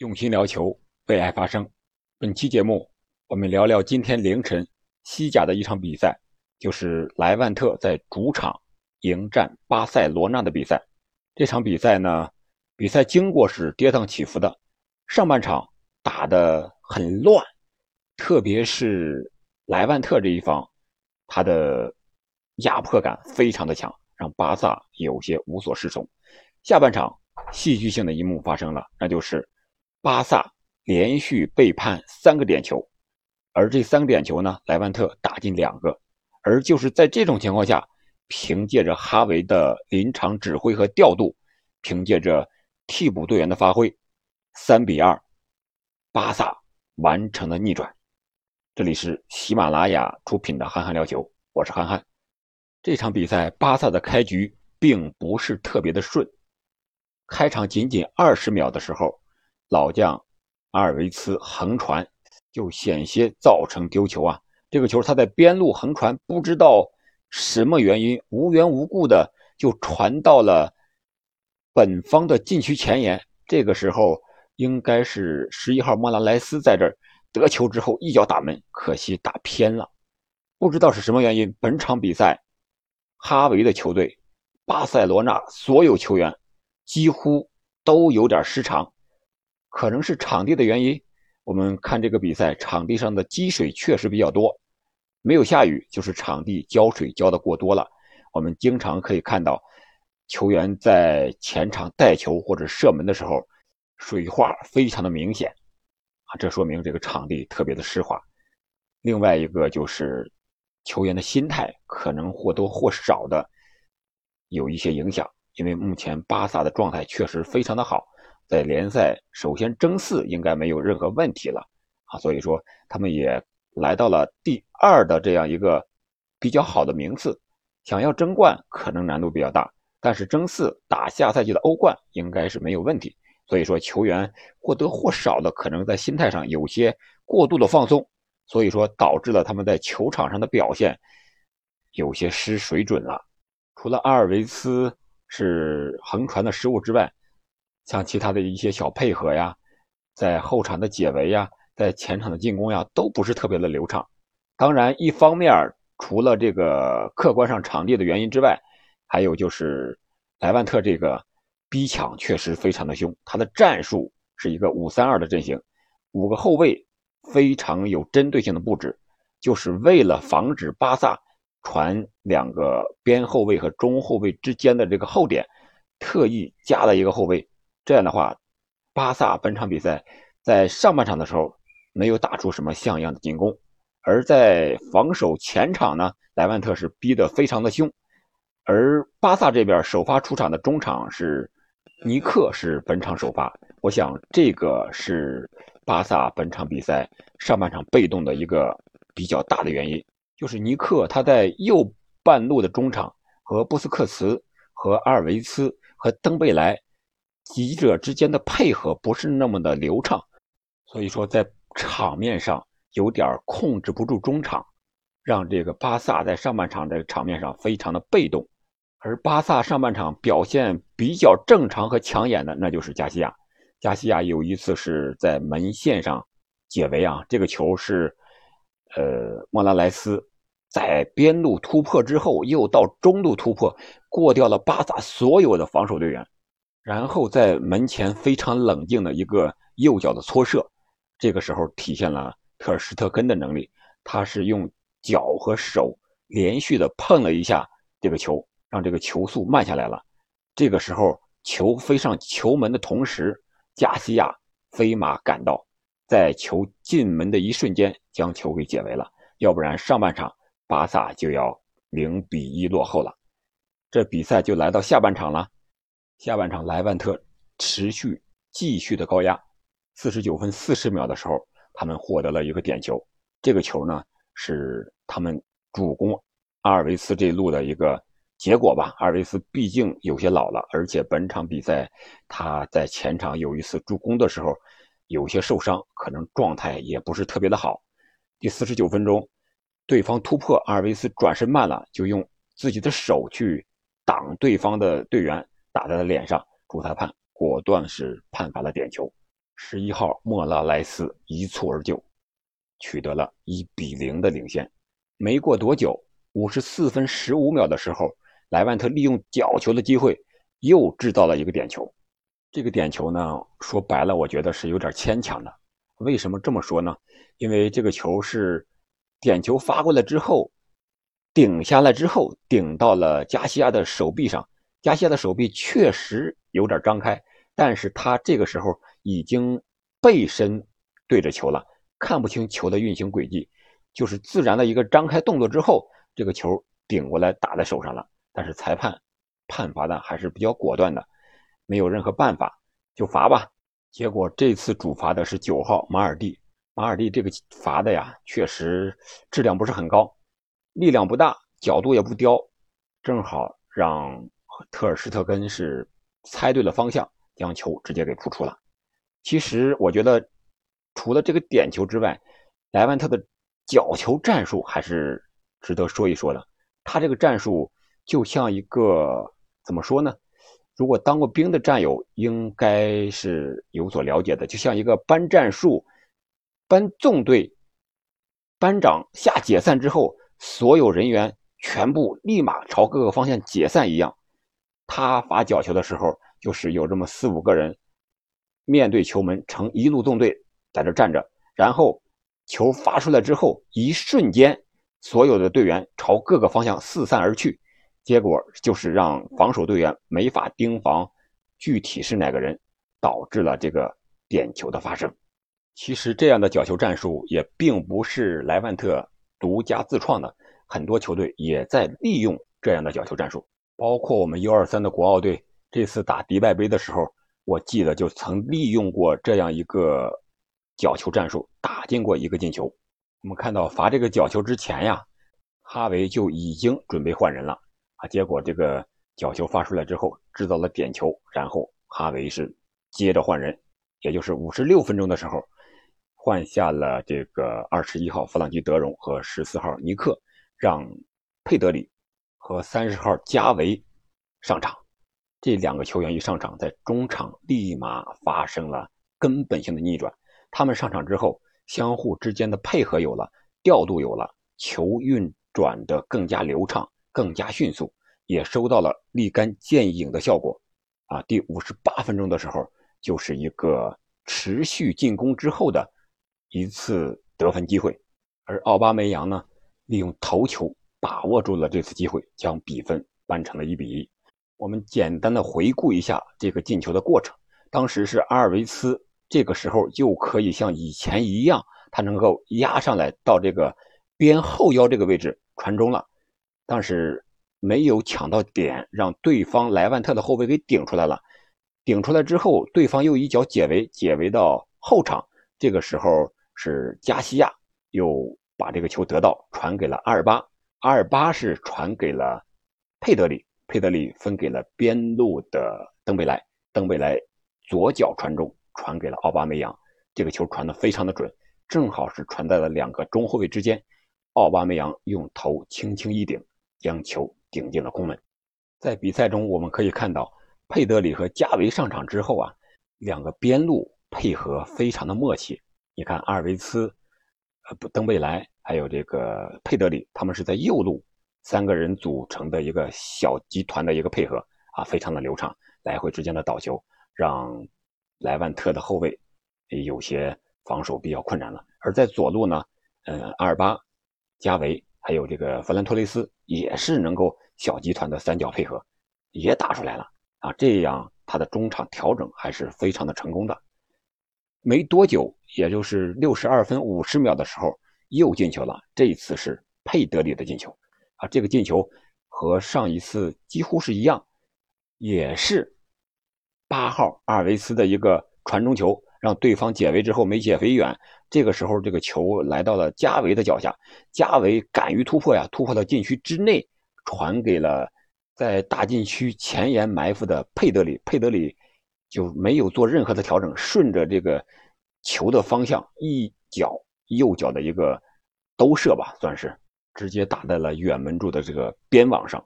用心聊球，为爱发声。本期节目，我们聊聊今天凌晨西甲的一场比赛，就是莱万特在主场迎战巴塞罗那的比赛。这场比赛呢，比赛经过是跌宕起伏的，上半场打得很乱，特别是莱万特这一方，他的压迫感非常的强，让巴萨有些无所适从。下半场戏剧性的一幕发生了，那就是。巴萨连续被判三个点球，而这三个点球呢，莱万特打进两个。而就是在这种情况下，凭借着哈维的临场指挥和调度，凭借着替补队员的发挥，三比二，巴萨完成了逆转。这里是喜马拉雅出品的《憨憨聊球》，我是憨憨。这场比赛，巴萨的开局并不是特别的顺，开场仅仅二十秒的时候。老将阿尔维茨横传，就险些造成丢球啊！这个球他在边路横传，不知道什么原因，无缘无故的就传到了本方的禁区前沿。这个时候应该是十一号莫拉莱斯在这儿得球之后一脚打门，可惜打偏了。不知道是什么原因，本场比赛哈维的球队巴塞罗那所有球员几乎都有点失常。可能是场地的原因，我们看这个比赛，场地上的积水确实比较多，没有下雨，就是场地浇水浇的过多了。我们经常可以看到，球员在前场带球或者射门的时候，水花非常的明显，啊，这说明这个场地特别的湿滑。另外一个就是球员的心态可能或多或少的有一些影响，因为目前巴萨的状态确实非常的好。在联赛首先争四应该没有任何问题了啊，所以说他们也来到了第二的这样一个比较好的名次，想要争冠可能难度比较大，但是争四打下赛季的欧冠应该是没有问题。所以说球员或多或少的可能在心态上有些过度的放松，所以说导致了他们在球场上的表现有些失水准了。除了阿尔维斯是横传的失误之外，像其他的一些小配合呀，在后场的解围呀，在前场的进攻呀，都不是特别的流畅。当然，一方面除了这个客观上场地的原因之外，还有就是莱万特这个逼抢确实非常的凶。他的战术是一个五三二的阵型，五个后卫非常有针对性的布置，就是为了防止巴萨传两个边后卫和中后卫之间的这个后点，特意加了一个后卫。这样的话，巴萨本场比赛在上半场的时候没有打出什么像样的进攻，而在防守前场呢，莱万特是逼得非常的凶。而巴萨这边首发出场的中场是尼克，是本场首发。我想这个是巴萨本场比赛上半场被动的一个比较大的原因，就是尼克他在右半路的中场和布斯克茨、和阿尔维斯、和登贝莱。几者之间的配合不是那么的流畅，所以说在场面上有点控制不住中场，让这个巴萨在上半场这个场面上非常的被动。而巴萨上半场表现比较正常和抢眼的，那就是加西亚。加西亚有一次是在门线上解围啊，这个球是，呃，莫拉莱斯在边路突破之后，又到中路突破，过掉了巴萨所有的防守队员。然后在门前非常冷静的一个右脚的搓射，这个时候体现了特尔施特根的能力。他是用脚和手连续的碰了一下这个球，让这个球速慢下来了。这个时候球飞上球门的同时，加西亚飞马赶到，在球进门的一瞬间将球给解围了。要不然上半场巴萨就要零比一落后了。这比赛就来到下半场了。下半场，莱万特持续继续的高压。四十九分四十秒的时候，他们获得了一个点球。这个球呢，是他们主攻阿尔维斯这一路的一个结果吧。阿尔维斯毕竟有些老了，而且本场比赛他在前场有一次助攻的时候有些受伤，可能状态也不是特别的好。第四十九分钟，对方突破，阿尔维斯转身慢了，就用自己的手去挡对方的队员。打在了脸上，主裁判果断是判罚了点球。十一号莫拉莱斯一蹴而就，取得了一比零的领先。没过多久，五十四分十五秒的时候，莱万特利用角球的机会又制造了一个点球。这个点球呢，说白了，我觉得是有点牵强的。为什么这么说呢？因为这个球是点球发过来之后，顶下来之后顶到了加西亚的手臂上。加西亚的手臂确实有点张开，但是他这个时候已经背身对着球了，看不清球的运行轨迹，就是自然的一个张开动作之后，这个球顶过来打在手上了。但是裁判判罚的还是比较果断的。没有任何办法，就罚吧。结果这次主罚的是九号马尔蒂。马尔蒂这个罚的呀，确实质量不是很高，力量不大，角度也不刁，正好让特尔施特根是猜对了方向，将球直接给扑出了。其实我觉得，除了这个点球之外，莱万特的角球战术还是值得说一说的。他这个战术就像一个怎么说呢？如果当过兵的战友应该是有所了解的，就像一个班战术、班纵队，班长下解散之后，所有人员全部立马朝各个方向解散一样。他发角球的时候，就是有这么四五个人面对球门呈一路纵队在这站着，然后球发出来之后，一瞬间所有的队员朝各个方向四散而去。结果就是让防守队员没法盯防，具体是哪个人，导致了这个点球的发生。其实这样的角球战术也并不是莱万特独家自创的，很多球队也在利用这样的角球战术。包括我们 U23 的国奥队这次打迪拜杯的时候，我记得就曾利用过这样一个角球战术，打进过一个进球。我们看到罚这个角球之前呀，哈维就已经准备换人了。啊！结果这个角球发出来之后，制造了点球，然后哈维是接着换人，也就是五十六分钟的时候，换下了这个二十一号弗朗基·德容和十四号尼克，让佩德里和三十号加维上场。这两个球员一上场，在中场立马发生了根本性的逆转。他们上场之后，相互之间的配合有了，调度有了，球运转的更加流畅。更加迅速，也收到了立竿见影的效果，啊，第五十八分钟的时候，就是一个持续进攻之后的一次得分机会，而奥巴梅扬呢，利用头球把握住了这次机会，将比分扳成了一比一。我们简单的回顾一下这个进球的过程，当时是阿尔维斯，这个时候又可以像以前一样，他能够压上来到这个边后腰这个位置传中了。但是没有抢到点，让对方莱万特的后卫给顶出来了。顶出来之后，对方又一脚解围，解围到后场。这个时候是加西亚又把这个球得到，传给了阿尔巴。阿尔巴是传给了佩德里，佩德里分给了边路的登贝莱，登贝莱左脚传中，传给了奥巴梅扬。这个球传的非常的准，正好是传在了两个中后卫之间。奥巴梅扬用头轻轻一顶。将球顶进了空门。在比赛中，我们可以看到佩德里和加维上场之后啊，两个边路配合非常的默契。你看阿尔维斯、不登贝莱还有这个佩德里，他们是在右路，三个人组成的一个小集团的一个配合啊，非常的流畅，来回之间的倒球，让莱万特的后卫有些防守比较困难了。而在左路呢，嗯，阿尔巴、加维。还有这个弗兰托雷斯也是能够小集团的三角配合，也打出来了啊！这样他的中场调整还是非常的成功的。没多久，也就是六十二分五十秒的时候，又进球了。这一次是佩德里的进球啊！这个进球和上一次几乎是一样，也是八号阿尔维斯的一个传中球。让对方解围之后没解围远，这个时候这个球来到了加维的脚下，加维敢于突破呀，突破到禁区之内，传给了在大禁区前沿埋伏的佩德里，佩德里就没有做任何的调整，顺着这个球的方向一脚右脚的一个兜射吧，算是直接打在了远门柱的这个边网上，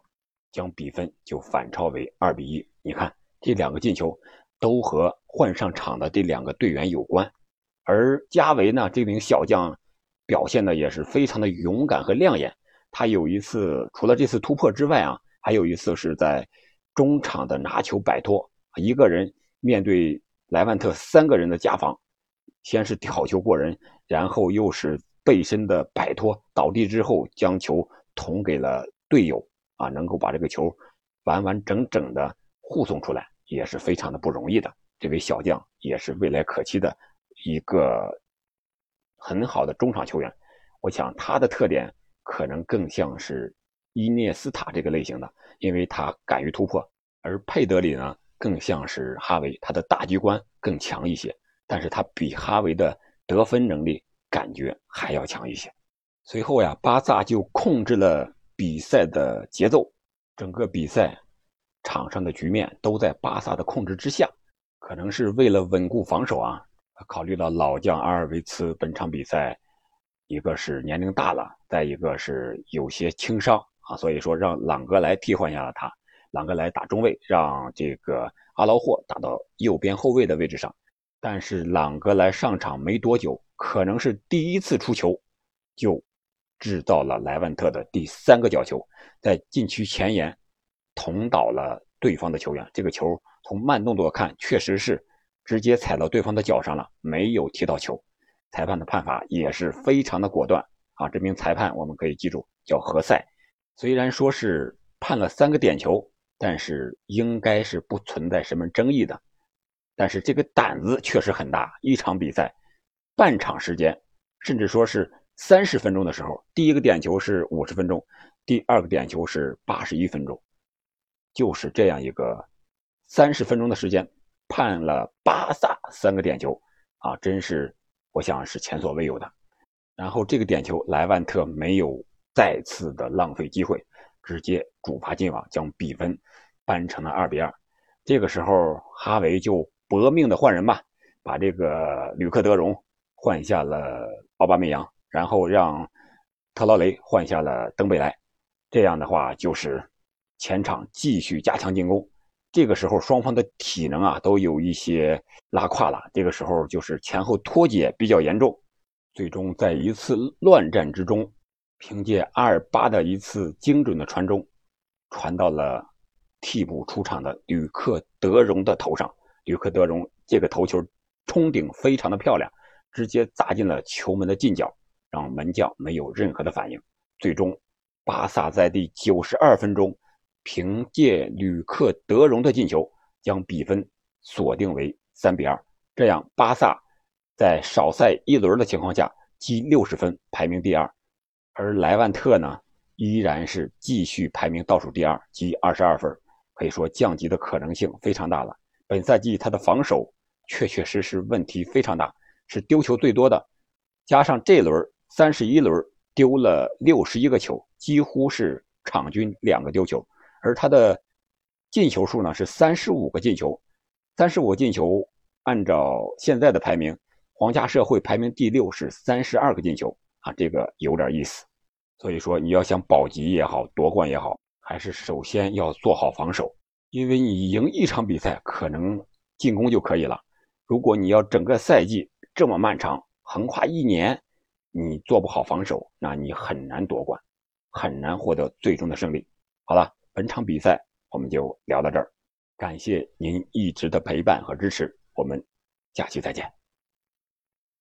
将比分就反超为二比一。你看这两个进球。都和换上场的这两个队员有关。而加维呢，这名小将表现的也是非常的勇敢和亮眼。他有一次除了这次突破之外啊，还有一次是在中场的拿球摆脱，一个人面对莱万特三个人的夹防，先是挑球过人，然后又是背身的摆脱倒地之后将球捅给了队友啊，能够把这个球完完整整的护送出来，也是非常的不容易的。这位小将也是未来可期的。一个很好的中场球员，我想他的特点可能更像是伊涅斯塔这个类型的，因为他敢于突破；而佩德里呢，更像是哈维，他的大局观更强一些，但是他比哈维的得分能力感觉还要强一些。随后呀，巴萨就控制了比赛的节奏，整个比赛场上的局面都在巴萨的控制之下，可能是为了稳固防守啊。考虑到老将阿尔维茨本场比赛，一个是年龄大了，再一个是有些轻伤啊，所以说让朗格莱替换下了他，朗格莱打中卫，让这个阿劳霍打到右边后卫的位置上。但是朗格莱上场没多久，可能是第一次出球，就制造了莱万特的第三个角球，在禁区前沿捅倒了对方的球员。这个球从慢动作看，确实是。直接踩到对方的脚上了，没有踢到球。裁判的判罚也是非常的果断啊！这名裁判我们可以记住，叫何塞。虽然说是判了三个点球，但是应该是不存在什么争议的。但是这个胆子确实很大，一场比赛半场时间，甚至说是三十分钟的时候，第一个点球是五十分钟，第二个点球是八十一分钟，就是这样一个三十分钟的时间。判了巴萨三个点球，啊，真是我想是前所未有的。然后这个点球，莱万特没有再次的浪费机会，直接主罚进网，将比分扳成了二比二。这个时候，哈维就搏命的换人吧，把这个吕克德容换下了奥巴梅扬，然后让特劳雷换下了登贝莱。这样的话，就是前场继续加强进攻。这个时候，双方的体能啊都有一些拉胯了。这个时候就是前后脱节比较严重，最终在一次乱战之中，凭借阿尔巴的一次精准的传中，传到了替补出场的吕克德容的头上。吕克德容这个头球冲顶非常的漂亮，直接砸进了球门的近角，让门将没有任何的反应。最终，巴萨在第九十二分钟。凭借吕克德容的进球，将比分锁定为三比二。这样，巴萨在少赛一轮的情况下积六十分，排名第二；而莱万特呢，依然是继续排名倒数第二，积二十二分。可以说，降级的可能性非常大了。本赛季他的防守确确实实问题非常大，是丢球最多的。加上这轮三十一轮丢了六十一个球，几乎是场均两个丢球。而他的进球数呢是三十五个进球，三十五个进球，按照现在的排名，皇家社会排名第六是三十二个进球啊，这个有点意思。所以说你要想保级也好，夺冠也好，还是首先要做好防守，因为你赢一场比赛可能进攻就可以了，如果你要整个赛季这么漫长，横跨一年，你做不好防守，那你很难夺冠，很难获得最终的胜利。好了。本场比赛我们就聊到这儿，感谢您一直的陪伴和支持，我们下期再见。